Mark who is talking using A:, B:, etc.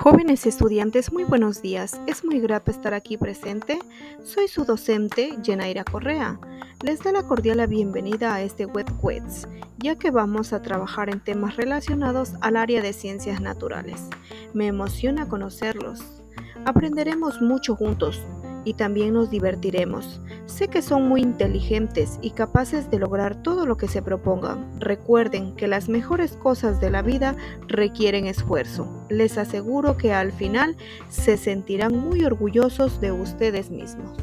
A: Jóvenes estudiantes, muy buenos días. Es muy grato estar aquí presente. Soy su docente, Yenaira Correa. Les da la cordial bienvenida a este Web Quiz, ya que vamos a trabajar en temas relacionados al área de ciencias naturales. Me emociona conocerlos. Aprenderemos mucho juntos y también nos divertiremos. Sé que son muy inteligentes y capaces de lograr todo lo que se propongan. Recuerden que las mejores cosas de la vida requieren esfuerzo. Les aseguro que al final se sentirán muy orgullosos de ustedes mismos.